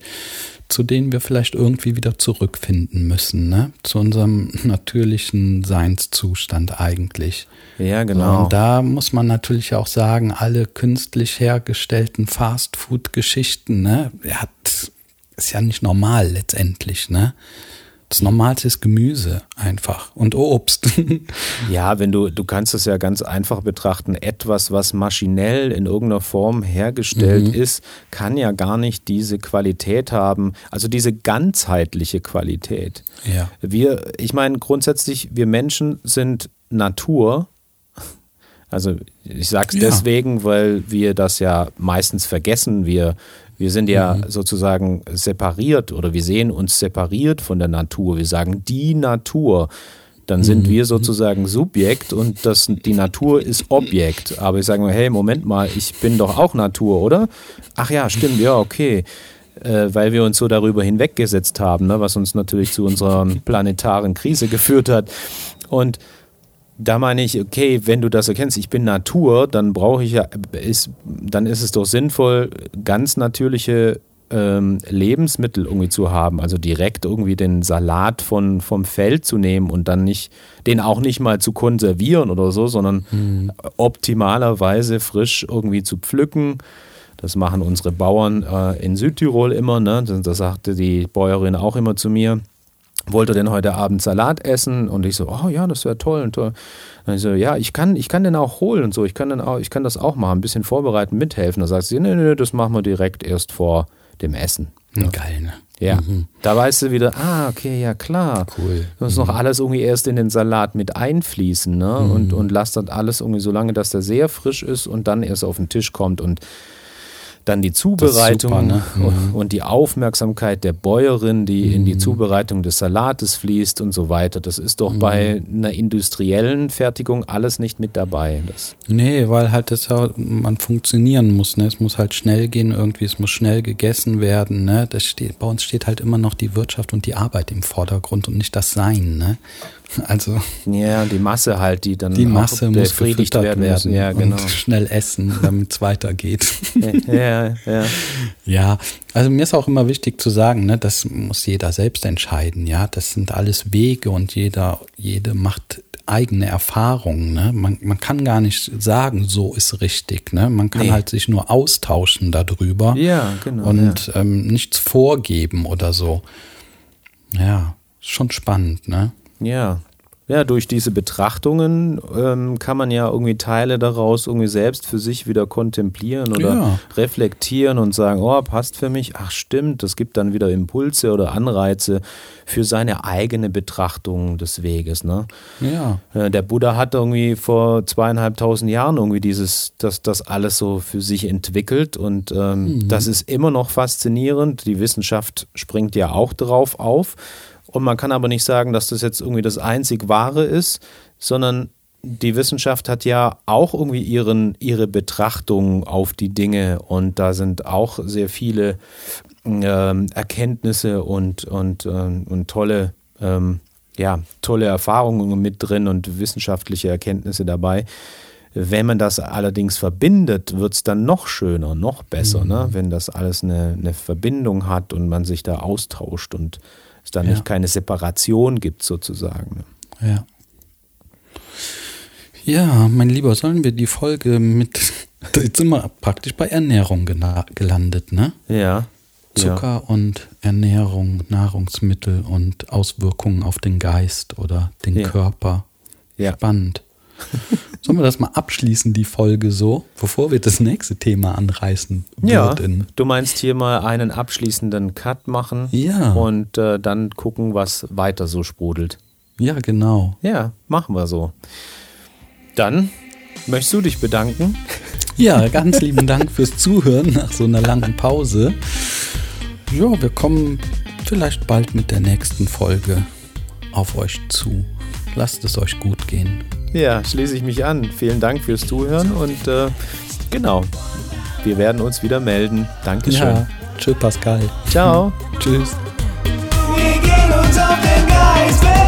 zu denen wir vielleicht irgendwie wieder zurückfinden müssen, ne? zu unserem natürlichen Seinszustand eigentlich. Ja, genau. Und da muss man natürlich auch sagen, alle künstlich hergestellten Fastfood-Geschichten, ne, hat, ist ja nicht normal letztendlich, ne? Das Normalste ist Gemüse einfach und Obst. Ja, wenn du, du kannst es ja ganz einfach betrachten, etwas, was maschinell in irgendeiner Form hergestellt ist, kann ja gar nicht diese Qualität haben, also diese ganzheitliche Qualität. ja. Wir, ich meine, grundsätzlich, wir Menschen sind Natur. Also ich sage es Ja. deswegen, weil wir das ja meistens vergessen. Wir, wir sind ja sozusagen separiert oder wir sehen uns separiert von der Natur. Wir sagen die Natur. Dann sind wir sozusagen Subjekt und das, die Natur ist Objekt. Aber ich sage mir, hey, Moment mal, ich bin doch auch Natur, oder? Ach ja, stimmt, ja, okay äh, weil wir uns so darüber hinweggesetzt haben, ne, was uns natürlich zu unserer planetaren Krise geführt hat. Und da meine ich, okay, wenn du das erkennst, ich bin Natur, dann brauche ich ja, ist, dann ist es doch sinnvoll, ganz natürliche ähm, Lebensmittel irgendwie zu haben. Also direkt irgendwie den Salat von, vom Feld zu nehmen und dann nicht, den auch nicht mal zu konservieren oder so, sondern optimalerweise frisch irgendwie zu pflücken. Das machen unsere Bauern äh, in Südtirol immer. Ne? Das sagte die Bäuerin auch immer zu mir. Wollte denn heute Abend Salat essen? Und ich so, oh ja, das wäre toll und toll. Und ich so, ja, ich kann, ich kann den auch holen und so. Ich kann, den auch, ich kann das auch machen, ein bisschen vorbereiten, mithelfen. Da sagt sie, nee, nee, das machen wir direkt erst vor dem Essen. Geil, ne? Ja, da weißt du wieder, ah, okay, ja klar. Cool. Du musst noch alles irgendwie erst in den Salat mit einfließen, ne? Und, und lass das alles irgendwie so lange, dass der sehr frisch ist und dann erst auf den Tisch kommt und dann die Zubereitung super, ne? und- und die Aufmerksamkeit der Bäuerin, die in die Zubereitung des Salates fließt und so weiter. Das ist doch bei einer industriellen Fertigung alles nicht mit dabei. Das, Nee, weil halt das ja, man funktionieren muss, ne? Es muss halt schnell gehen, irgendwie, es muss schnell gegessen werden, ne? Das steht, bei uns steht halt immer noch die Wirtschaft und die Arbeit im Vordergrund und nicht das Sein, ne? Also ja, die Masse halt, die dann die Masse muss befriedigt werden, werden. Ja, genau. und schnell essen, damit es weitergeht. ja, ja. Ja, also mir ist auch immer wichtig zu sagen, ne, das muss jeder selbst entscheiden, ja. Das sind alles Wege und jeder, jede macht eigene Erfahrungen. Ne? Man, man kann gar nicht sagen, so ist richtig. Ne? Man kann Nee. halt sich nur austauschen darüber Ja, genau. und ähm, nichts vorgeben oder so. Ja, schon spannend, ne? Ja. Ja, durch diese Betrachtungen ähm, kann man ja irgendwie Teile daraus irgendwie selbst für sich wieder kontemplieren oder Ja. reflektieren und sagen, oh, passt für mich. Ach stimmt, das gibt dann wieder Impulse oder Anreize für seine eigene Betrachtung des Weges. Ne? Ja. Äh, Der Buddha hat irgendwie vor zweieinhalbtausend Jahren irgendwie dieses, das, das alles so für sich entwickelt und ähm, das ist immer noch faszinierend. Die Wissenschaft springt ja auch darauf auf und man kann aber nicht sagen, dass das jetzt irgendwie das einzig Wahre ist, sondern die Wissenschaft hat ja auch irgendwie ihren, ihre Betrachtung auf die Dinge und da sind auch sehr viele ähm, Erkenntnisse und, und, ähm, und tolle ähm, ja, tolle Erfahrungen mit drin und wissenschaftliche Erkenntnisse dabei. Wenn man das allerdings verbindet, wird es dann noch schöner, noch besser, ne? mhm. ne? wenn das alles eine, eine, Verbindung hat und man sich da austauscht und dann ja. nicht keine Separation gibt sozusagen. Ja. Ja, mein Lieber, sollen wir die Folge mit, jetzt sind wir praktisch bei Ernährung gelandet, ne? Ja. Zucker ja. und Ernährung, Nahrungsmittel und Auswirkungen auf den Geist oder den ja. Körper. Ja. Spannend. Sollen wir das mal abschließen, die Folge so, bevor wir das nächste Thema anreißen würden? Ja, du meinst hier mal einen abschließenden Cut machen ja. und äh, dann gucken, was weiter so sprudelt. Ja, genau. Ja, machen wir so. Dann möchtest du dich bedanken? Ja, ganz lieben Dank fürs Zuhören nach so einer langen Pause. Ja, wir kommen vielleicht bald mit der nächsten Folge auf euch zu. Lasst es euch gut gehen. Ja, schließe ich mich an. Vielen Dank fürs Zuhören und äh, genau, wir werden uns wieder melden. Dankeschön. Ja, tschüss Pascal. Ciao. Tschüss. Wir gehen uns auf den Geist.